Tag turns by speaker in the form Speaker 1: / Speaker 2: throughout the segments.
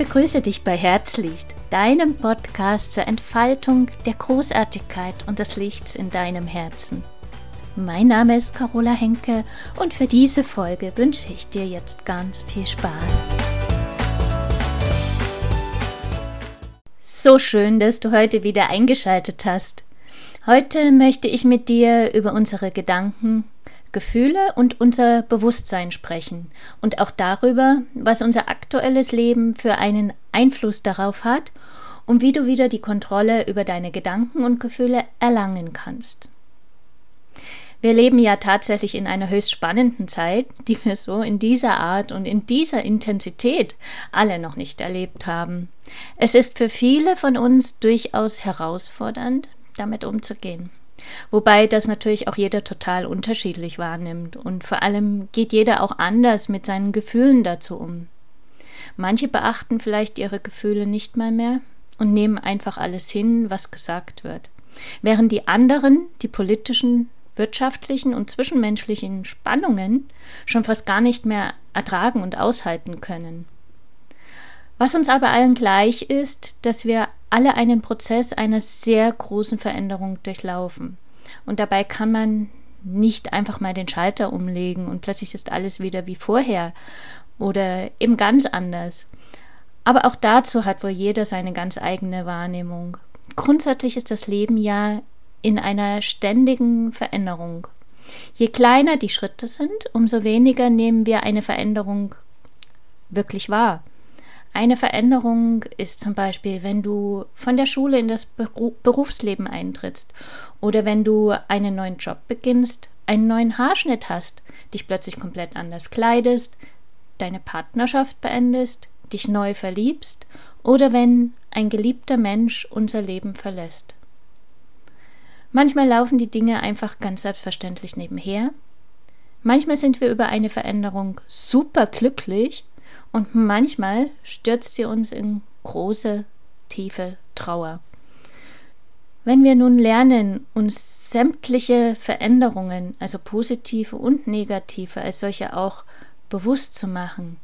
Speaker 1: begrüße dich bei Herzlicht, deinem Podcast zur Entfaltung der Großartigkeit und des Lichts in deinem Herzen. Mein Name ist Carola Henke und für diese Folge wünsche ich dir jetzt ganz viel Spaß. So schön, dass du heute wieder eingeschaltet hast. Heute möchte ich mit dir über unsere Gedanken, Gefühle und unser Bewusstsein sprechen und auch darüber, was unser aktuelles Leben für einen Einfluss darauf hat und wie du wieder die Kontrolle über deine Gedanken und Gefühle erlangen kannst. Wir leben ja tatsächlich in einer höchst spannenden Zeit, die wir so in dieser Art und in dieser Intensität alle noch nicht erlebt haben. Es ist für viele von uns durchaus herausfordernd, damit umzugehen. Wobei das natürlich auch jeder total unterschiedlich wahrnimmt und vor allem geht jeder auch anders mit seinen Gefühlen dazu um. Manche beachten vielleicht ihre Gefühle nicht mal mehr und nehmen einfach alles hin, was gesagt wird, während die anderen die politischen, wirtschaftlichen und zwischenmenschlichen Spannungen schon fast gar nicht mehr ertragen und aushalten können. Was uns aber allen gleich ist, dass wir alle einen Prozess einer sehr großen Veränderung durchlaufen. Und dabei kann man nicht einfach mal den Schalter umlegen und plötzlich ist alles wieder wie vorher oder eben ganz anders. Aber auch dazu hat wohl jeder seine ganz eigene Wahrnehmung. Grundsätzlich ist das Leben ja in einer ständigen Veränderung. Je kleiner die Schritte sind, umso weniger nehmen wir eine Veränderung wirklich wahr. Eine Veränderung ist zum Beispiel, wenn du von der Schule in das Berufsleben eintrittst oder wenn du einen neuen Job beginnst, einen neuen Haarschnitt hast, dich plötzlich komplett anders kleidest, deine Partnerschaft beendest, dich neu verliebst oder wenn ein geliebter Mensch unser Leben verlässt. Manchmal laufen die Dinge einfach ganz selbstverständlich nebenher. Manchmal sind wir über eine Veränderung super glücklich und manchmal stürzt sie uns in große, tiefe Trauer. Wenn wir nun lernen, uns sämtliche Veränderungen, also positive und negative, als solche auch bewusst zu machen,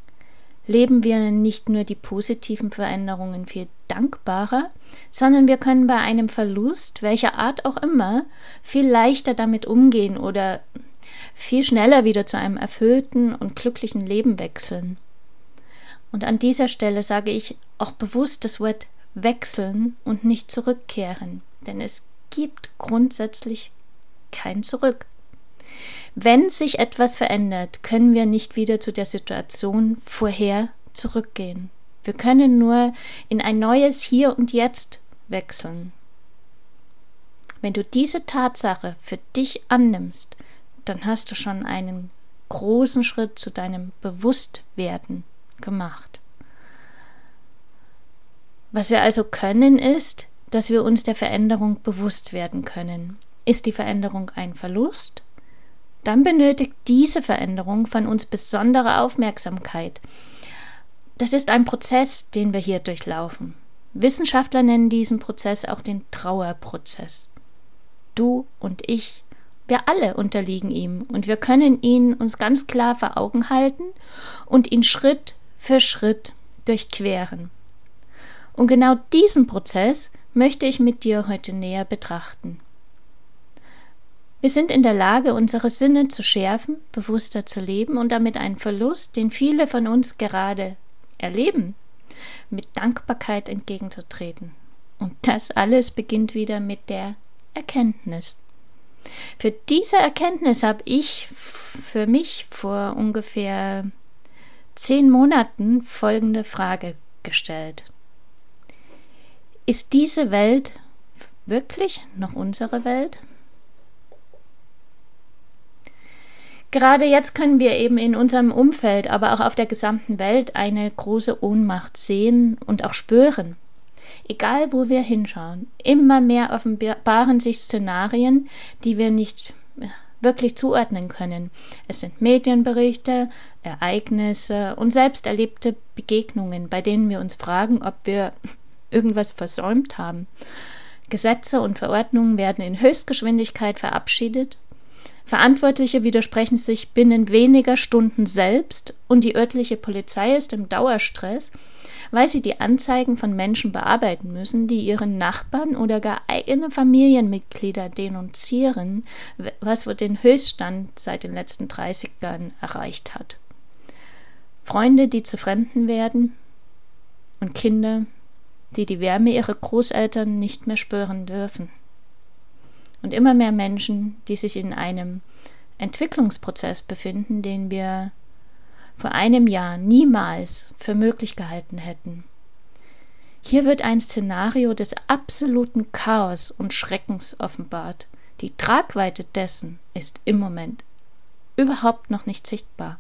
Speaker 1: leben wir nicht nur die positiven Veränderungen viel dankbarer, sondern wir können bei einem Verlust, welcher Art auch immer, viel leichter damit umgehen oder viel schneller wieder zu einem erfüllten und glücklichen Leben wechseln. Und an dieser Stelle sage ich auch bewusst das Wort wechseln und nicht zurückkehren, denn es gibt grundsätzlich kein Zurück. Wenn sich etwas verändert, können wir nicht wieder zu der Situation vorher zurückgehen. Wir können nur in ein neues Hier und Jetzt wechseln. Wenn du diese Tatsache für dich annimmst, dann hast du schon einen großen Schritt zu deinem Bewusstwerden gemacht. Was wir also können, ist, dass wir uns der Veränderung bewusst werden können. Ist die Veränderung ein Verlust? Dann benötigt diese Veränderung von uns besondere Aufmerksamkeit. Das ist ein Prozess, den wir hier durchlaufen. Wissenschaftler nennen diesen Prozess auch den Trauerprozess. Du und ich wir alle unterliegen ihm und wir können ihn uns ganz klar vor Augen halten und ihn Schritt für Schritt durchqueren. Und genau diesen Prozess möchte ich mit dir heute näher betrachten. Wir sind in der Lage, unsere Sinne zu schärfen, bewusster zu leben und damit einen Verlust, den viele von uns gerade erleben, mit Dankbarkeit entgegenzutreten. Und das alles beginnt wieder mit der Erkenntnis. Für diese Erkenntnis habe ich für mich vor ungefähr zehn Monaten folgende Frage gestellt. Ist diese Welt wirklich noch unsere Welt? Gerade jetzt können wir eben in unserem Umfeld, aber auch auf der gesamten Welt eine große Ohnmacht sehen und auch spüren egal wo wir hinschauen, immer mehr offenbaren sich Szenarien, die wir nicht wirklich zuordnen können. Es sind Medienberichte, Ereignisse und selbst erlebte Begegnungen, bei denen wir uns fragen, ob wir irgendwas versäumt haben. Gesetze und Verordnungen werden in Höchstgeschwindigkeit verabschiedet. Verantwortliche widersprechen sich binnen weniger Stunden selbst und die örtliche Polizei ist im Dauerstress, weil sie die Anzeigen von Menschen bearbeiten müssen, die ihren Nachbarn oder gar eigene Familienmitglieder denunzieren, was den Höchststand seit den letzten 30 Jahren erreicht hat. Freunde, die zu Fremden werden und Kinder, die die Wärme ihrer Großeltern nicht mehr spüren dürfen und immer mehr Menschen, die sich in einem Entwicklungsprozess befinden, den wir vor einem Jahr niemals für möglich gehalten hätten. Hier wird ein Szenario des absoluten Chaos und Schreckens offenbart. Die Tragweite dessen ist im Moment überhaupt noch nicht sichtbar.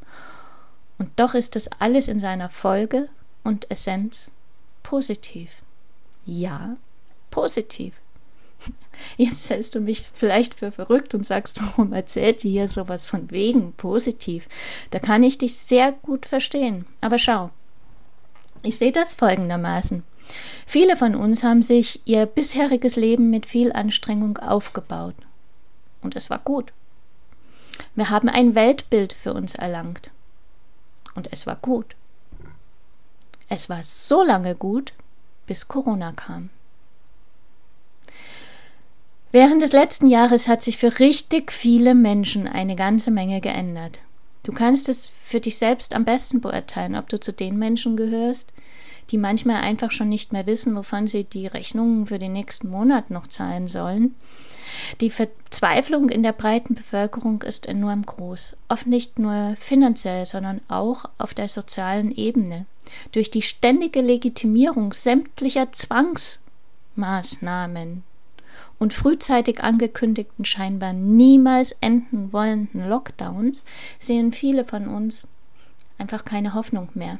Speaker 1: Und doch ist das alles in seiner Folge und Essenz positiv. Ja, positiv. Jetzt hältst du mich vielleicht für verrückt und sagst, warum erzählt ihr hier sowas von wegen positiv? Da kann ich dich sehr gut verstehen. Aber schau, ich sehe das folgendermaßen. Viele von uns haben sich ihr bisheriges Leben mit viel Anstrengung aufgebaut. Und es war gut. Wir haben ein Weltbild für uns erlangt. Und es war gut. Es war so lange gut, bis Corona kam. Während des letzten Jahres hat sich für richtig viele Menschen eine ganze Menge geändert. Du kannst es für dich selbst am besten beurteilen, ob du zu den Menschen gehörst, die manchmal einfach schon nicht mehr wissen, wovon sie die Rechnungen für den nächsten Monat noch zahlen sollen. Die Verzweiflung in der breiten Bevölkerung ist enorm groß, oft nicht nur finanziell, sondern auch auf der sozialen Ebene. Durch die ständige Legitimierung sämtlicher Zwangsmaßnahmen, und frühzeitig angekündigten scheinbar niemals enden wollenden Lockdowns sehen viele von uns einfach keine Hoffnung mehr.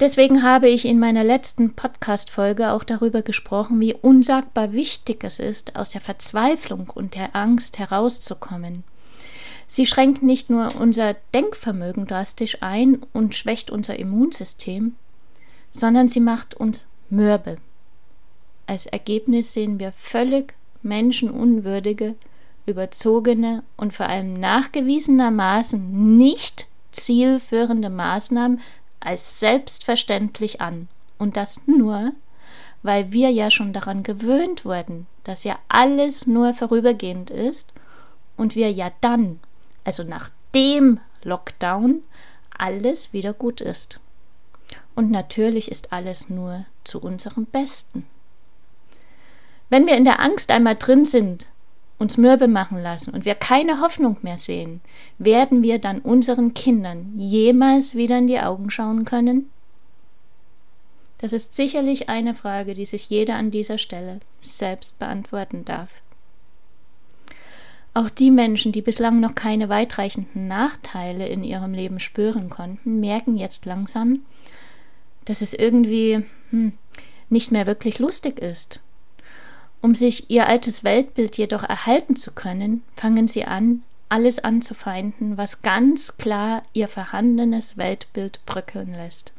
Speaker 1: Deswegen habe ich in meiner letzten Podcast-Folge auch darüber gesprochen, wie unsagbar wichtig es ist, aus der Verzweiflung und der Angst herauszukommen. Sie schränkt nicht nur unser Denkvermögen drastisch ein und schwächt unser Immunsystem, sondern sie macht uns mürbe. Als Ergebnis sehen wir völlig menschenunwürdige, überzogene und vor allem nachgewiesenermaßen nicht zielführende Maßnahmen als selbstverständlich an. Und das nur, weil wir ja schon daran gewöhnt wurden, dass ja alles nur vorübergehend ist und wir ja dann, also nach dem Lockdown, alles wieder gut ist. Und natürlich ist alles nur zu unserem Besten. Wenn wir in der Angst einmal drin sind, uns mürbe machen lassen und wir keine Hoffnung mehr sehen, werden wir dann unseren Kindern jemals wieder in die Augen schauen können? Das ist sicherlich eine Frage, die sich jeder an dieser Stelle selbst beantworten darf. Auch die Menschen, die bislang noch keine weitreichenden Nachteile in ihrem Leben spüren konnten, merken jetzt langsam, dass es irgendwie hm, nicht mehr wirklich lustig ist um sich ihr altes Weltbild jedoch erhalten zu können, fangen sie an, alles anzufeinden, was ganz klar ihr vorhandenes Weltbild bröckeln lässt.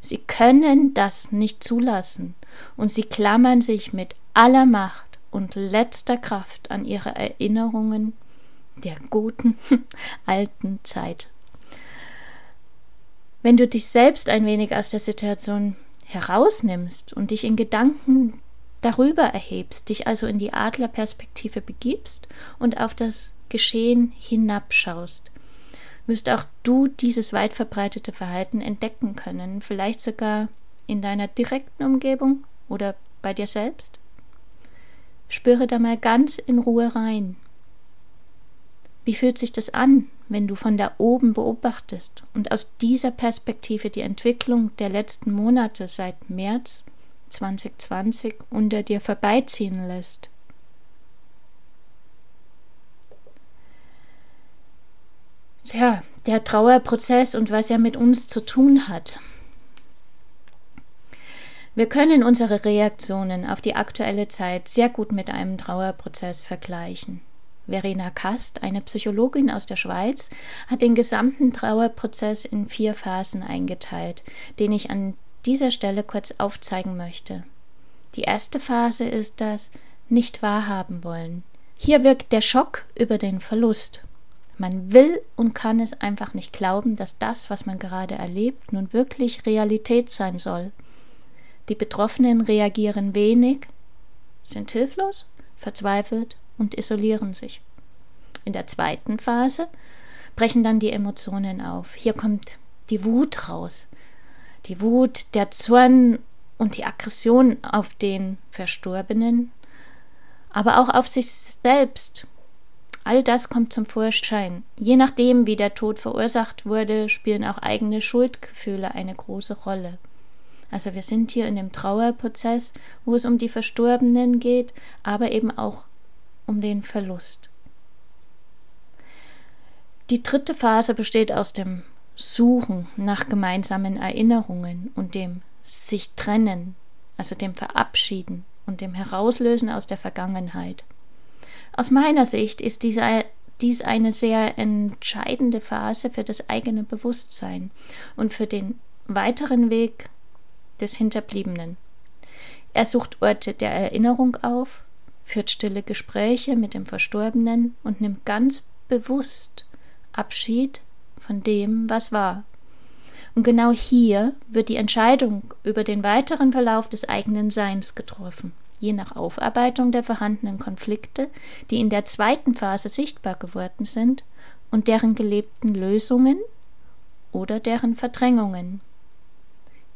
Speaker 1: Sie können das nicht zulassen und sie klammern sich mit aller Macht und letzter Kraft an ihre Erinnerungen der guten alten Zeit. Wenn du dich selbst ein wenig aus der Situation herausnimmst und dich in Gedanken darüber erhebst, dich also in die Adlerperspektive begibst und auf das Geschehen hinabschaust, wirst auch du dieses weit verbreitete Verhalten entdecken können, vielleicht sogar in deiner direkten Umgebung oder bei dir selbst. Spüre da mal ganz in Ruhe rein. Wie fühlt sich das an, wenn du von da oben beobachtest und aus dieser Perspektive die Entwicklung der letzten Monate seit März 2020 unter dir vorbeiziehen lässt. Tja, der Trauerprozess und was er mit uns zu tun hat. Wir können unsere Reaktionen auf die aktuelle Zeit sehr gut mit einem Trauerprozess vergleichen. Verena Kast, eine Psychologin aus der Schweiz, hat den gesamten Trauerprozess in vier Phasen eingeteilt, den ich an dieser Stelle kurz aufzeigen möchte. Die erste Phase ist das Nicht wahrhaben wollen. Hier wirkt der Schock über den Verlust. Man will und kann es einfach nicht glauben, dass das, was man gerade erlebt, nun wirklich Realität sein soll. Die Betroffenen reagieren wenig, sind hilflos, verzweifelt und isolieren sich. In der zweiten Phase brechen dann die Emotionen auf. Hier kommt die Wut raus. Die Wut, der Zorn und die Aggression auf den Verstorbenen, aber auch auf sich selbst. All das kommt zum Vorschein. Je nachdem, wie der Tod verursacht wurde, spielen auch eigene Schuldgefühle eine große Rolle. Also wir sind hier in dem Trauerprozess, wo es um die Verstorbenen geht, aber eben auch um den Verlust. Die dritte Phase besteht aus dem Suchen nach gemeinsamen Erinnerungen und dem sich trennen, also dem Verabschieden und dem Herauslösen aus der Vergangenheit. Aus meiner Sicht ist dies eine sehr entscheidende Phase für das eigene Bewusstsein und für den weiteren Weg des Hinterbliebenen. Er sucht Orte der Erinnerung auf, führt stille Gespräche mit dem Verstorbenen und nimmt ganz bewusst Abschied von dem, was war. Und genau hier wird die Entscheidung über den weiteren Verlauf des eigenen Seins getroffen, je nach Aufarbeitung der vorhandenen Konflikte, die in der zweiten Phase sichtbar geworden sind und deren gelebten Lösungen oder deren Verdrängungen.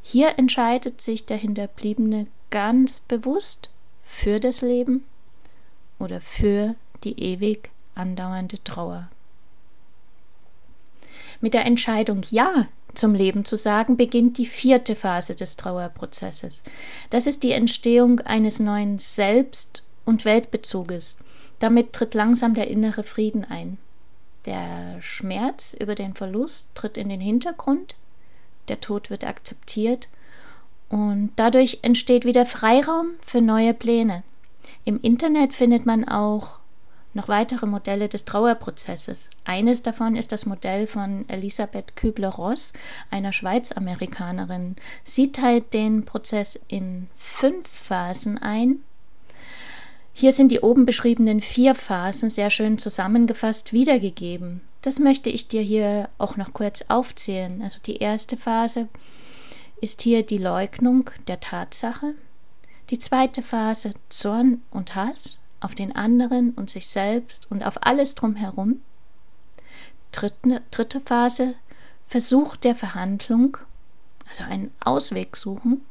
Speaker 1: Hier entscheidet sich der Hinterbliebene ganz bewusst für das Leben oder für die ewig andauernde Trauer. Mit der Entscheidung Ja zum Leben zu sagen, beginnt die vierte Phase des Trauerprozesses. Das ist die Entstehung eines neuen Selbst- und Weltbezuges. Damit tritt langsam der innere Frieden ein. Der Schmerz über den Verlust tritt in den Hintergrund, der Tod wird akzeptiert und dadurch entsteht wieder Freiraum für neue Pläne. Im Internet findet man auch noch weitere Modelle des Trauerprozesses. Eines davon ist das Modell von Elisabeth Kübler-Ross, einer Schweiz-Amerikanerin. Sie teilt den Prozess in fünf Phasen ein. Hier sind die oben beschriebenen vier Phasen sehr schön zusammengefasst wiedergegeben. Das möchte ich dir hier auch noch kurz aufzählen. Also die erste Phase ist hier die Leugnung der Tatsache. Die zweite Phase Zorn und Hass auf den anderen und sich selbst und auf alles drumherum. Dritte, dritte Phase, Versuch der Verhandlung, also einen Ausweg suchen.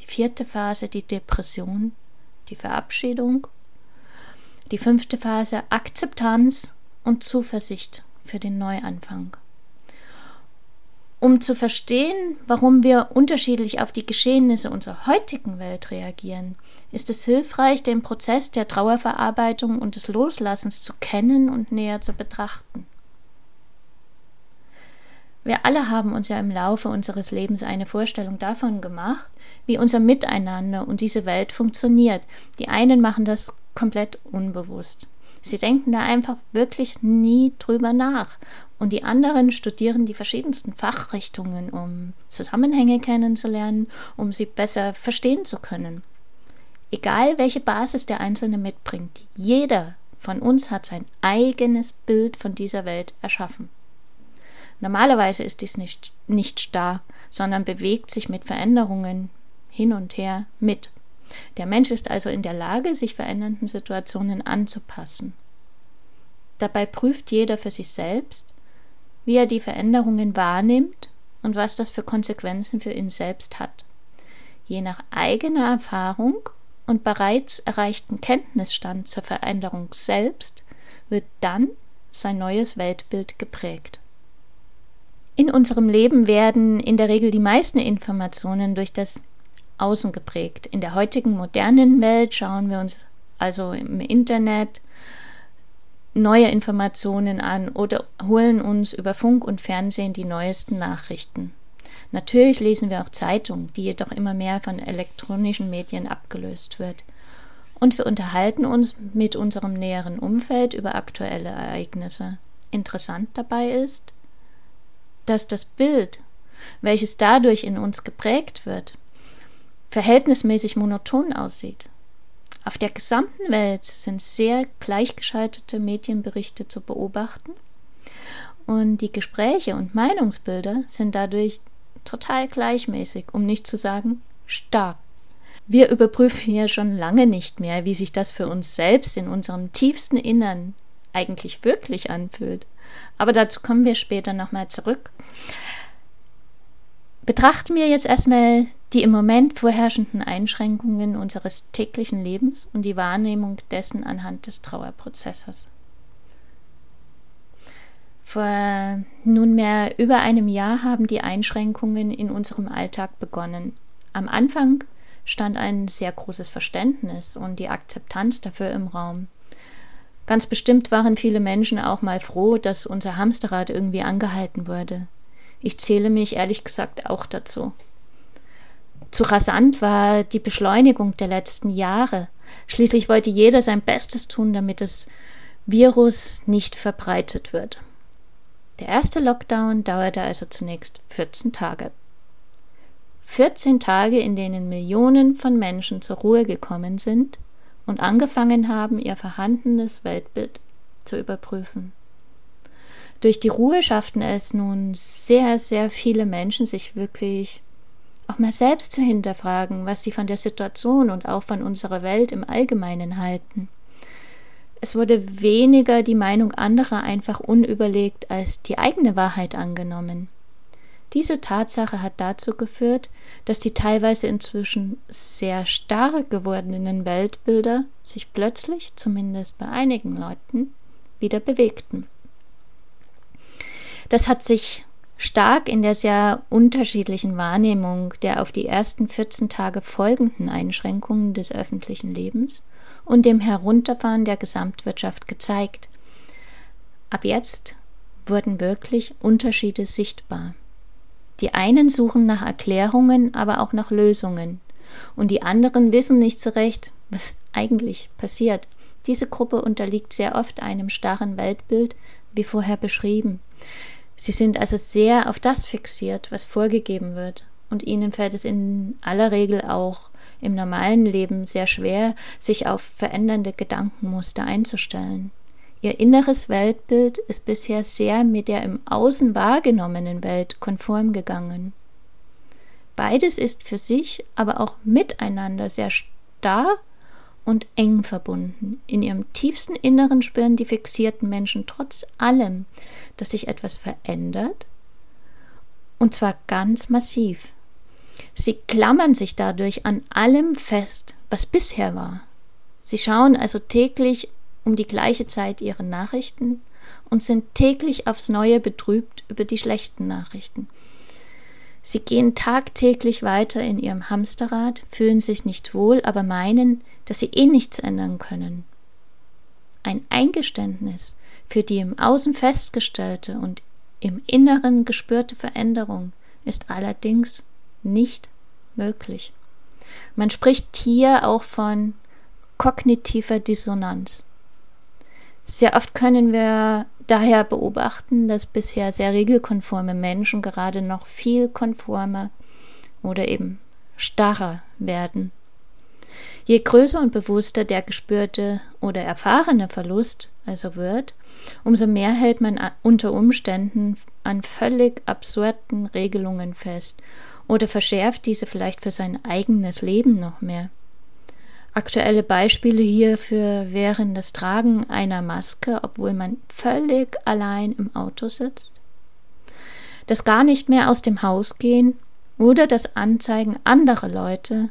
Speaker 1: Die vierte Phase, die Depression, die Verabschiedung. Die fünfte Phase, Akzeptanz und Zuversicht für den Neuanfang. Um zu verstehen, warum wir unterschiedlich auf die Geschehnisse unserer heutigen Welt reagieren, ist es hilfreich, den Prozess der Trauerverarbeitung und des Loslassens zu kennen und näher zu betrachten. Wir alle haben uns ja im Laufe unseres Lebens eine Vorstellung davon gemacht, wie unser Miteinander und diese Welt funktioniert. Die einen machen das komplett unbewusst. Sie denken da einfach wirklich nie drüber nach. Und die anderen studieren die verschiedensten Fachrichtungen, um Zusammenhänge kennenzulernen, um sie besser verstehen zu können. Egal welche Basis der Einzelne mitbringt, jeder von uns hat sein eigenes Bild von dieser Welt erschaffen. Normalerweise ist dies nicht, nicht starr, sondern bewegt sich mit Veränderungen hin und her mit. Der Mensch ist also in der Lage, sich verändernden Situationen anzupassen. Dabei prüft jeder für sich selbst, wie er die Veränderungen wahrnimmt und was das für Konsequenzen für ihn selbst hat. Je nach eigener Erfahrung und bereits erreichten Kenntnisstand zur Veränderung selbst wird dann sein neues Weltbild geprägt. In unserem Leben werden in der Regel die meisten Informationen durch das Außen geprägt. In der heutigen modernen Welt schauen wir uns also im Internet neue Informationen an oder holen uns über Funk und Fernsehen die neuesten Nachrichten. Natürlich lesen wir auch Zeitungen, die jedoch immer mehr von elektronischen Medien abgelöst wird. Und wir unterhalten uns mit unserem näheren Umfeld über aktuelle Ereignisse. Interessant dabei ist, dass das Bild, welches dadurch in uns geprägt wird, verhältnismäßig monoton aussieht. Auf der gesamten Welt sind sehr gleichgeschaltete Medienberichte zu beobachten und die Gespräche und Meinungsbilder sind dadurch total gleichmäßig, um nicht zu sagen stark. Wir überprüfen hier schon lange nicht mehr, wie sich das für uns selbst in unserem tiefsten Innern eigentlich wirklich anfühlt. Aber dazu kommen wir später nochmal zurück. Betrachten wir jetzt erstmal die im Moment vorherrschenden Einschränkungen unseres täglichen Lebens und die Wahrnehmung dessen anhand des Trauerprozesses. Vor nunmehr über einem Jahr haben die Einschränkungen in unserem Alltag begonnen. Am Anfang stand ein sehr großes Verständnis und die Akzeptanz dafür im Raum. Ganz bestimmt waren viele Menschen auch mal froh, dass unser Hamsterrad irgendwie angehalten wurde. Ich zähle mich ehrlich gesagt auch dazu. Zu rasant war die Beschleunigung der letzten Jahre. Schließlich wollte jeder sein Bestes tun, damit das Virus nicht verbreitet wird. Der erste Lockdown dauerte also zunächst 14 Tage. 14 Tage, in denen Millionen von Menschen zur Ruhe gekommen sind und angefangen haben, ihr vorhandenes Weltbild zu überprüfen. Durch die Ruhe schafften es nun sehr, sehr viele Menschen, sich wirklich auch mal selbst zu hinterfragen, was sie von der Situation und auch von unserer Welt im Allgemeinen halten. Es wurde weniger die Meinung anderer einfach unüberlegt als die eigene Wahrheit angenommen. Diese Tatsache hat dazu geführt, dass die teilweise inzwischen sehr stark gewordenen Weltbilder sich plötzlich, zumindest bei einigen Leuten, wieder bewegten. Das hat sich stark in der sehr unterschiedlichen Wahrnehmung der auf die ersten 14 Tage folgenden Einschränkungen des öffentlichen Lebens und dem Herunterfahren der Gesamtwirtschaft gezeigt. Ab jetzt wurden wirklich Unterschiede sichtbar. Die einen suchen nach Erklärungen, aber auch nach Lösungen. Und die anderen wissen nicht so recht, was eigentlich passiert. Diese Gruppe unterliegt sehr oft einem starren Weltbild, wie vorher beschrieben. Sie sind also sehr auf das fixiert, was vorgegeben wird. Und ihnen fällt es in aller Regel auch im normalen Leben sehr schwer, sich auf verändernde Gedankenmuster einzustellen. Ihr inneres Weltbild ist bisher sehr mit der im Außen wahrgenommenen Welt konform gegangen. Beides ist für sich, aber auch miteinander sehr starr und eng verbunden. In ihrem tiefsten Inneren spüren die fixierten Menschen trotz allem, dass sich etwas verändert, und zwar ganz massiv. Sie klammern sich dadurch an allem fest, was bisher war. Sie schauen also täglich um die gleiche Zeit ihre Nachrichten und sind täglich aufs neue betrübt über die schlechten Nachrichten. Sie gehen tagtäglich weiter in ihrem Hamsterrad, fühlen sich nicht wohl, aber meinen, dass sie eh nichts ändern können. Ein Eingeständnis für die im Außen festgestellte und im Inneren gespürte Veränderung ist allerdings nicht möglich. Man spricht hier auch von kognitiver Dissonanz. Sehr oft können wir daher beobachten, dass bisher sehr regelkonforme Menschen gerade noch viel konformer oder eben starrer werden. Je größer und bewusster der gespürte oder erfahrene Verlust also wird, umso mehr hält man unter Umständen an völlig absurden Regelungen fest oder verschärft diese vielleicht für sein eigenes Leben noch mehr. Aktuelle Beispiele hierfür wären das Tragen einer Maske, obwohl man völlig allein im Auto sitzt, das gar nicht mehr aus dem Haus gehen oder das Anzeigen anderer Leute,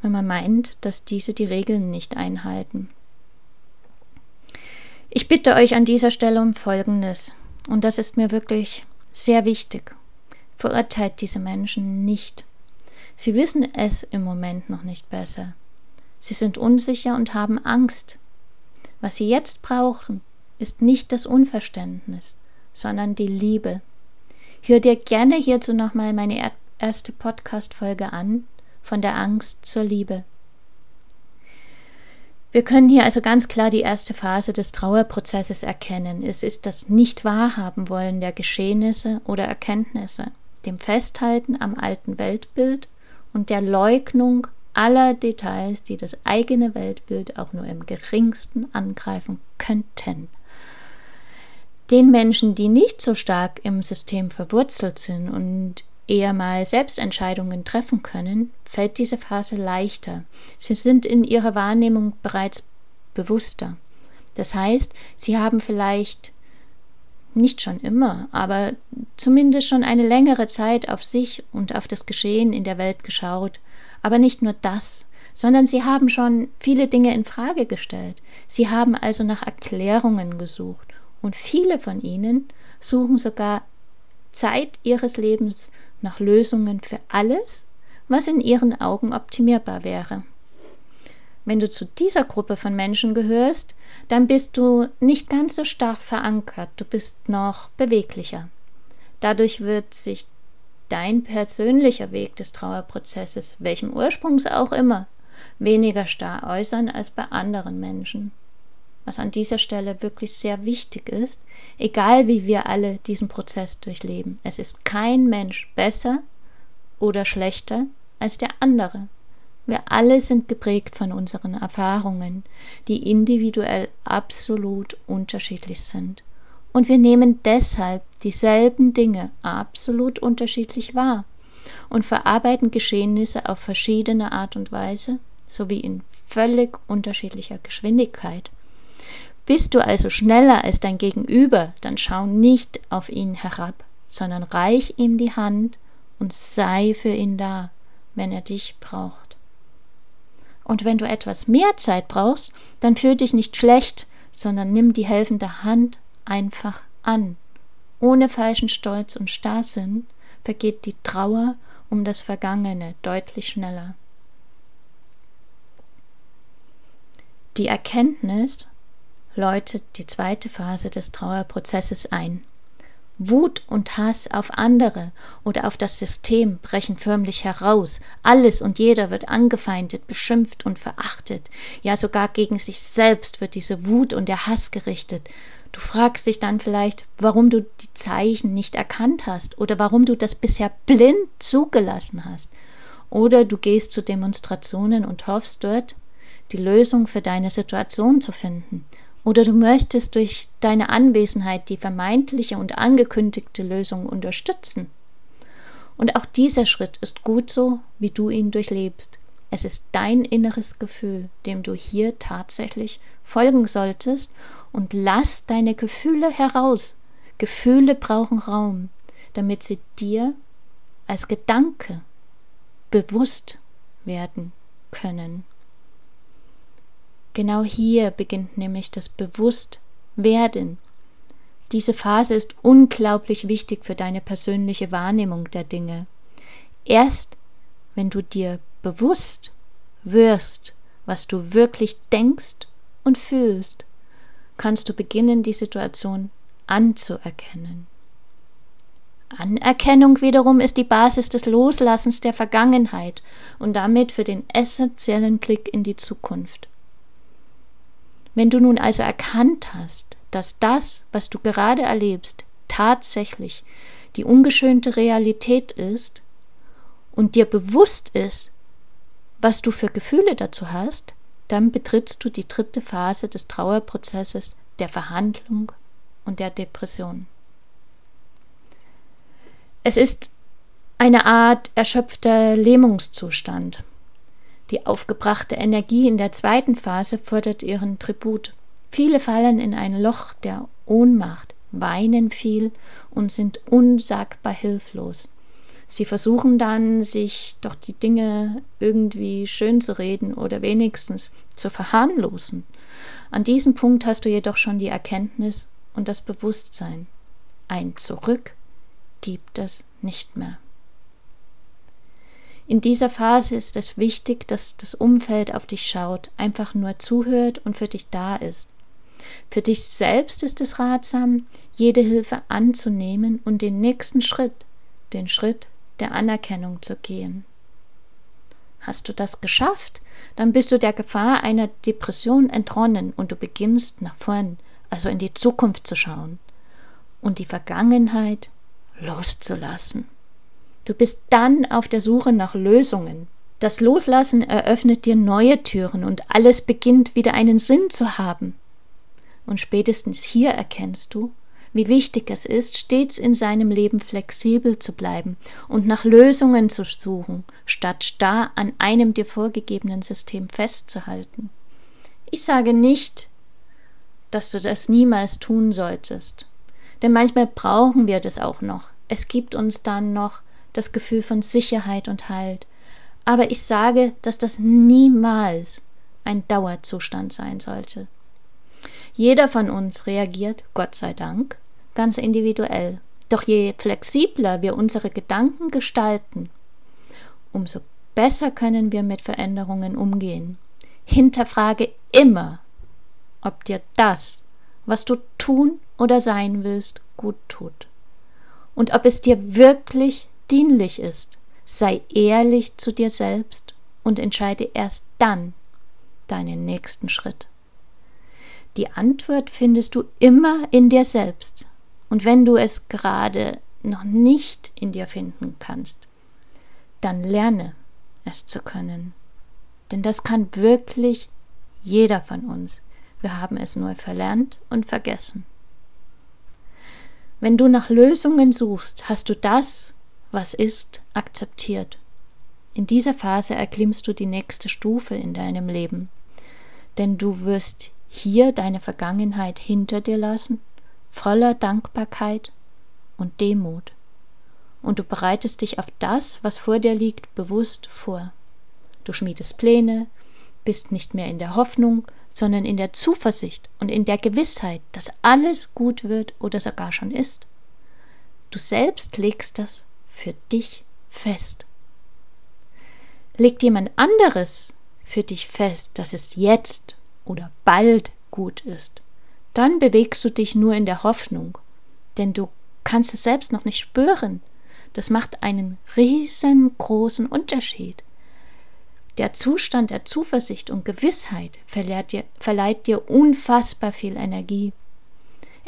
Speaker 1: wenn man meint, dass diese die Regeln nicht einhalten. Ich bitte euch an dieser Stelle um Folgendes, und das ist mir wirklich sehr wichtig. Verurteilt diese Menschen nicht. Sie wissen es im Moment noch nicht besser. Sie sind unsicher und haben Angst. Was sie jetzt brauchen, ist nicht das Unverständnis, sondern die Liebe. Hör dir gerne hierzu nochmal meine erste Podcast-Folge an, von der Angst zur Liebe. Wir können hier also ganz klar die erste Phase des Trauerprozesses erkennen. Es ist das Nicht-Wahrhaben wollen der Geschehnisse oder Erkenntnisse, dem Festhalten am alten Weltbild und der Leugnung aller Details, die das eigene Weltbild auch nur im geringsten angreifen könnten. Den Menschen, die nicht so stark im System verwurzelt sind und eher mal Selbstentscheidungen treffen können, fällt diese Phase leichter. Sie sind in ihrer Wahrnehmung bereits bewusster. Das heißt, sie haben vielleicht nicht schon immer, aber zumindest schon eine längere Zeit auf sich und auf das Geschehen in der Welt geschaut. Aber nicht nur das, sondern sie haben schon viele Dinge in Frage gestellt. Sie haben also nach Erklärungen gesucht und viele von ihnen suchen sogar Zeit ihres Lebens nach Lösungen für alles, was in ihren Augen optimierbar wäre. Wenn du zu dieser Gruppe von Menschen gehörst, dann bist du nicht ganz so stark verankert, du bist noch beweglicher. Dadurch wird sich dein persönlicher Weg des Trauerprozesses, welchem Ursprungs auch immer, weniger starr äußern als bei anderen Menschen. Was an dieser Stelle wirklich sehr wichtig ist, egal wie wir alle diesen Prozess durchleben. Es ist kein Mensch besser oder schlechter als der andere. Wir alle sind geprägt von unseren Erfahrungen, die individuell absolut unterschiedlich sind. Und wir nehmen deshalb dieselben Dinge absolut unterschiedlich wahr und verarbeiten Geschehnisse auf verschiedene Art und Weise sowie in völlig unterschiedlicher Geschwindigkeit. Bist du also schneller als dein Gegenüber, dann schau nicht auf ihn herab, sondern reich ihm die Hand und sei für ihn da, wenn er dich braucht. Und wenn du etwas mehr Zeit brauchst, dann fühl dich nicht schlecht, sondern nimm die helfende Hand einfach an. Ohne falschen Stolz und Starrsinn vergeht die Trauer um das Vergangene deutlich schneller. Die Erkenntnis läutet die zweite Phase des Trauerprozesses ein. Wut und Hass auf andere oder auf das System brechen förmlich heraus. Alles und jeder wird angefeindet, beschimpft und verachtet. Ja, sogar gegen sich selbst wird diese Wut und der Hass gerichtet. Du fragst dich dann vielleicht, warum du die Zeichen nicht erkannt hast oder warum du das bisher blind zugelassen hast. Oder du gehst zu Demonstrationen und hoffst dort, die Lösung für deine Situation zu finden. Oder du möchtest durch deine Anwesenheit die vermeintliche und angekündigte Lösung unterstützen. Und auch dieser Schritt ist gut so, wie du ihn durchlebst. Es ist dein inneres Gefühl, dem du hier tatsächlich folgen solltest und lass deine Gefühle heraus. Gefühle brauchen Raum, damit sie dir als Gedanke bewusst werden können. Genau hier beginnt nämlich das Bewusstwerden. Diese Phase ist unglaublich wichtig für deine persönliche Wahrnehmung der Dinge. Erst wenn du dir bewusst wirst, was du wirklich denkst und fühlst, kannst du beginnen, die Situation anzuerkennen. Anerkennung wiederum ist die Basis des Loslassens der Vergangenheit und damit für den essentiellen Blick in die Zukunft. Wenn du nun also erkannt hast, dass das, was du gerade erlebst, tatsächlich die ungeschönte Realität ist und dir bewusst ist, was du für Gefühle dazu hast, dann betrittst du die dritte Phase des Trauerprozesses der Verhandlung und der Depression. Es ist eine Art erschöpfter Lähmungszustand. Die aufgebrachte Energie in der zweiten Phase fordert ihren Tribut. Viele fallen in ein Loch der Ohnmacht, weinen viel und sind unsagbar hilflos. Sie versuchen dann, sich doch die Dinge irgendwie schön zu reden oder wenigstens zu verharmlosen. An diesem Punkt hast du jedoch schon die Erkenntnis und das Bewusstsein. Ein Zurück gibt es nicht mehr. In dieser Phase ist es wichtig, dass das Umfeld auf dich schaut, einfach nur zuhört und für dich da ist. Für dich selbst ist es ratsam, jede Hilfe anzunehmen und den nächsten Schritt, den Schritt der Anerkennung zu gehen. Hast du das geschafft, dann bist du der Gefahr einer Depression entronnen und du beginnst nach vorn, also in die Zukunft zu schauen und die Vergangenheit loszulassen. Du bist dann auf der Suche nach Lösungen. Das Loslassen eröffnet dir neue Türen und alles beginnt wieder einen Sinn zu haben. Und spätestens hier erkennst du, wie wichtig es ist, stets in seinem Leben flexibel zu bleiben und nach Lösungen zu suchen, statt starr an einem dir vorgegebenen System festzuhalten. Ich sage nicht, dass du das niemals tun solltest, denn manchmal brauchen wir das auch noch. Es gibt uns dann noch das Gefühl von Sicherheit und Halt, aber ich sage, dass das niemals ein Dauerzustand sein sollte. Jeder von uns reagiert, Gott sei Dank, ganz individuell. Doch je flexibler wir unsere Gedanken gestalten, umso besser können wir mit Veränderungen umgehen. Hinterfrage immer, ob dir das, was du tun oder sein willst, gut tut. Und ob es dir wirklich dienlich ist. Sei ehrlich zu dir selbst und entscheide erst dann deinen nächsten Schritt. Die Antwort findest du immer in dir selbst. Und wenn du es gerade noch nicht in dir finden kannst, dann lerne es zu können. Denn das kann wirklich jeder von uns. Wir haben es nur verlernt und vergessen. Wenn du nach Lösungen suchst, hast du das, was ist, akzeptiert. In dieser Phase erklimmst du die nächste Stufe in deinem Leben, denn du wirst hier deine Vergangenheit hinter dir lassen, voller Dankbarkeit und Demut. Und du bereitest dich auf das, was vor dir liegt, bewusst vor. Du schmiedest Pläne, bist nicht mehr in der Hoffnung, sondern in der Zuversicht und in der Gewissheit, dass alles gut wird oder sogar schon ist. Du selbst legst das für dich fest. Legt jemand anderes für dich fest, dass es jetzt oder bald gut ist, dann bewegst du dich nur in der Hoffnung, denn du kannst es selbst noch nicht spüren. Das macht einen riesengroßen Unterschied. Der Zustand der Zuversicht und Gewissheit verleiht dir, verleiht dir unfassbar viel Energie.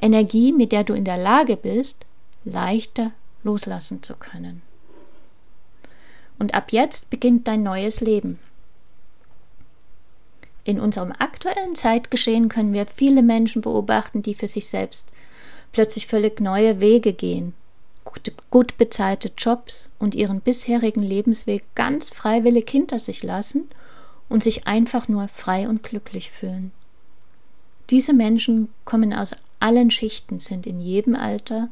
Speaker 1: Energie, mit der du in der Lage bist, leichter loslassen zu können. Und ab jetzt beginnt dein neues Leben. In unserem aktuellen Zeitgeschehen können wir viele Menschen beobachten, die für sich selbst plötzlich völlig neue Wege gehen, gut, gut bezahlte Jobs und ihren bisherigen Lebensweg ganz freiwillig hinter sich lassen und sich einfach nur frei und glücklich fühlen. Diese Menschen kommen aus allen Schichten, sind in jedem Alter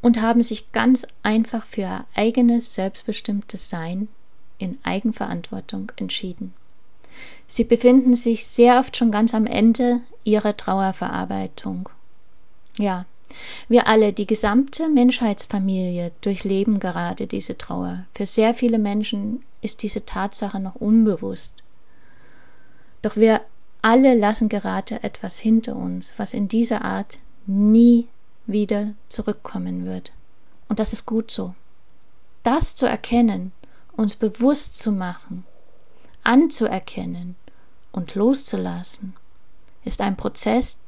Speaker 1: und haben sich ganz einfach für ihr eigenes selbstbestimmtes Sein in Eigenverantwortung entschieden. Sie befinden sich sehr oft schon ganz am Ende ihrer Trauerverarbeitung. Ja, wir alle, die gesamte Menschheitsfamilie, durchleben gerade diese Trauer. Für sehr viele Menschen ist diese Tatsache noch unbewusst. Doch wir alle lassen gerade etwas hinter uns, was in dieser Art nie wieder zurückkommen wird. Und das ist gut so. Das zu erkennen, uns bewusst zu machen, anzuerkennen und loszulassen, ist ein Prozess,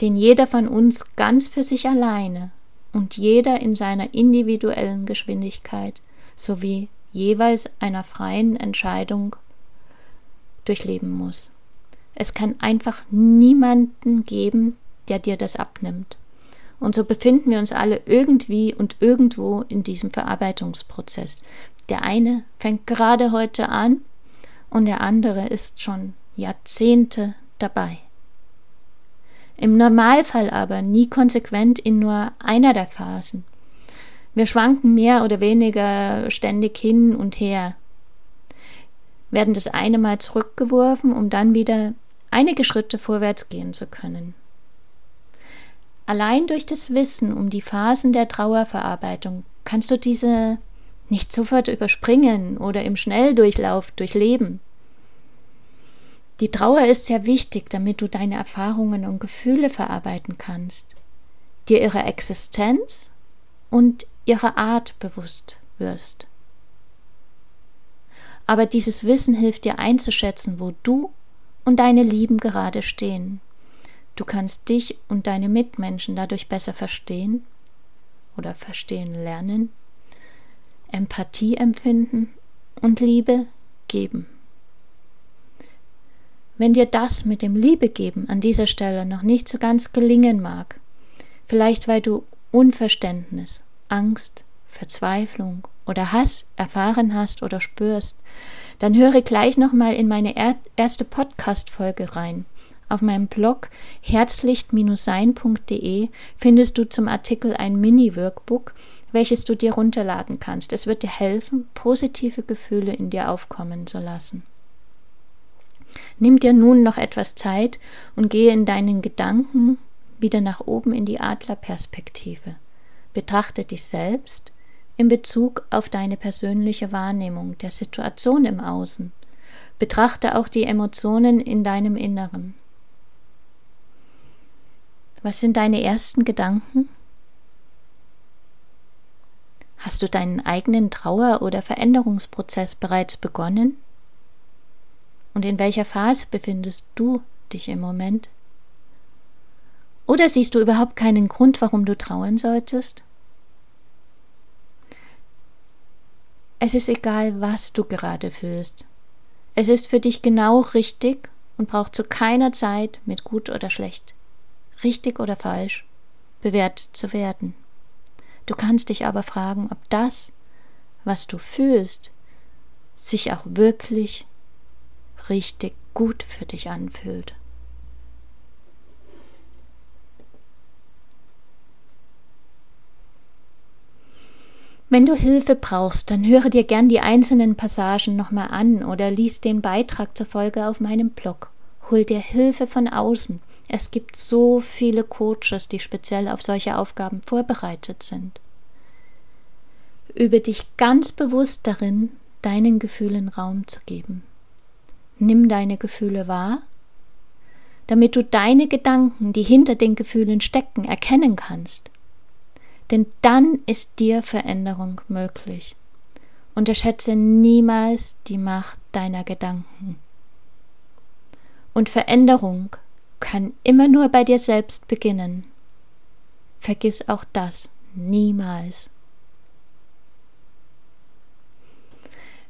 Speaker 1: den jeder von uns ganz für sich alleine und jeder in seiner individuellen Geschwindigkeit sowie jeweils einer freien Entscheidung durchleben muss. Es kann einfach niemanden geben, der dir das abnimmt. Und so befinden wir uns alle irgendwie und irgendwo in diesem Verarbeitungsprozess. Der eine fängt gerade heute an und der andere ist schon Jahrzehnte dabei. Im Normalfall aber nie konsequent in nur einer der Phasen. Wir schwanken mehr oder weniger ständig hin und her, werden das eine Mal zurückgeworfen, um dann wieder einige Schritte vorwärts gehen zu können. Allein durch das Wissen um die Phasen der Trauerverarbeitung kannst du diese nicht sofort überspringen oder im Schnelldurchlauf durchleben. Die Trauer ist sehr wichtig, damit du deine Erfahrungen und Gefühle verarbeiten kannst, dir ihre Existenz und ihre Art bewusst wirst. Aber dieses Wissen hilft dir einzuschätzen, wo du und deine Lieben gerade stehen. Du kannst dich und deine Mitmenschen dadurch besser verstehen oder verstehen lernen, Empathie empfinden und Liebe geben. Wenn dir das mit dem Liebe geben an dieser Stelle noch nicht so ganz gelingen mag, vielleicht weil du Unverständnis, Angst, Verzweiflung oder Hass erfahren hast oder spürst, dann höre gleich nochmal in meine erste Podcast-Folge rein. Auf meinem Blog herzlicht-sein.de findest du zum Artikel ein Mini-Workbook, welches du dir runterladen kannst. Es wird dir helfen, positive Gefühle in dir aufkommen zu lassen. Nimm dir nun noch etwas Zeit und gehe in deinen Gedanken wieder nach oben in die Adlerperspektive. Betrachte dich selbst in Bezug auf deine persönliche Wahrnehmung der Situation im Außen. Betrachte auch die Emotionen in deinem Inneren. Was sind deine ersten Gedanken? Hast du deinen eigenen Trauer- oder Veränderungsprozess bereits begonnen? Und in welcher Phase befindest du dich im Moment? Oder siehst du überhaupt keinen Grund, warum du trauern solltest? Es ist egal, was du gerade fühlst. Es ist für dich genau richtig und braucht zu keiner Zeit mit gut oder schlecht, richtig oder falsch, bewertet zu werden. Du kannst dich aber fragen, ob das, was du fühlst, sich auch wirklich richtig gut für dich anfühlt. Wenn du Hilfe brauchst, dann höre dir gern die einzelnen Passagen nochmal an oder lies den Beitrag zur Folge auf meinem Blog. Hol dir Hilfe von außen. Es gibt so viele Coaches, die speziell auf solche Aufgaben vorbereitet sind. Übe dich ganz bewusst darin, deinen Gefühlen Raum zu geben. Nimm deine Gefühle wahr, damit du deine Gedanken, die hinter den Gefühlen stecken, erkennen kannst denn dann ist dir Veränderung möglich. Unterschätze niemals die Macht deiner Gedanken. Und Veränderung kann immer nur bei dir selbst beginnen. Vergiss auch das niemals.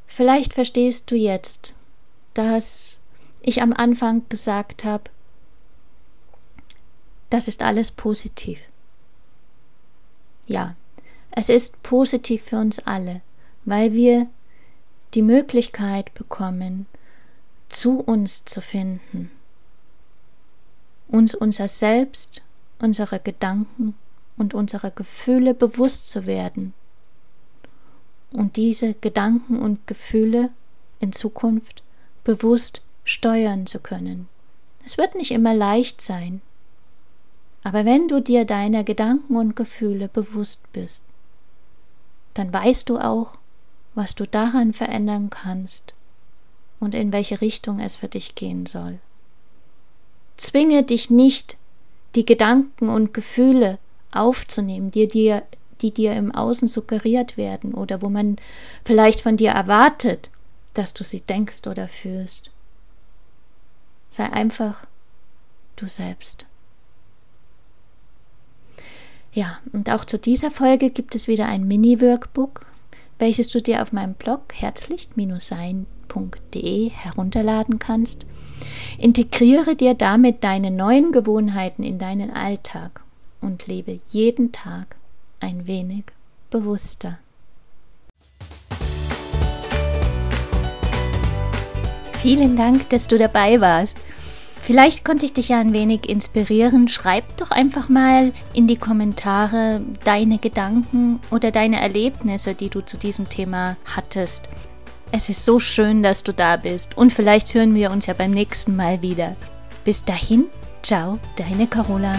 Speaker 1: Vielleicht verstehst du jetzt, dass ich am Anfang gesagt habe, das ist alles positiv. Ja, es ist positiv für uns alle, weil wir die Möglichkeit bekommen, zu uns zu finden, uns unser Selbst, unsere Gedanken und unsere Gefühle bewusst zu werden und diese Gedanken und Gefühle in Zukunft bewusst steuern zu können. Es wird nicht immer leicht sein, aber wenn du dir deiner Gedanken und Gefühle bewusst bist, dann weißt du auch, was du daran verändern kannst und in welche Richtung es für dich gehen soll. Zwinge dich nicht, die Gedanken und Gefühle aufzunehmen, die dir, die dir im Außen suggeriert werden oder wo man vielleicht von dir erwartet, dass du sie denkst oder fühlst. Sei einfach du selbst. Ja, und auch zu dieser Folge gibt es wieder ein Mini-Workbook, welches du dir auf meinem Blog herzlicht-sein.de herunterladen kannst. Integriere dir damit deine neuen Gewohnheiten in deinen Alltag und lebe jeden Tag ein wenig bewusster. Vielen Dank, dass du dabei warst. Vielleicht konnte ich dich ja ein wenig inspirieren. Schreib doch einfach mal in die Kommentare deine Gedanken oder deine Erlebnisse, die du zu diesem Thema hattest. Es ist so schön, dass du da bist und vielleicht hören wir uns ja beim nächsten Mal wieder. Bis dahin, ciao, deine Carola.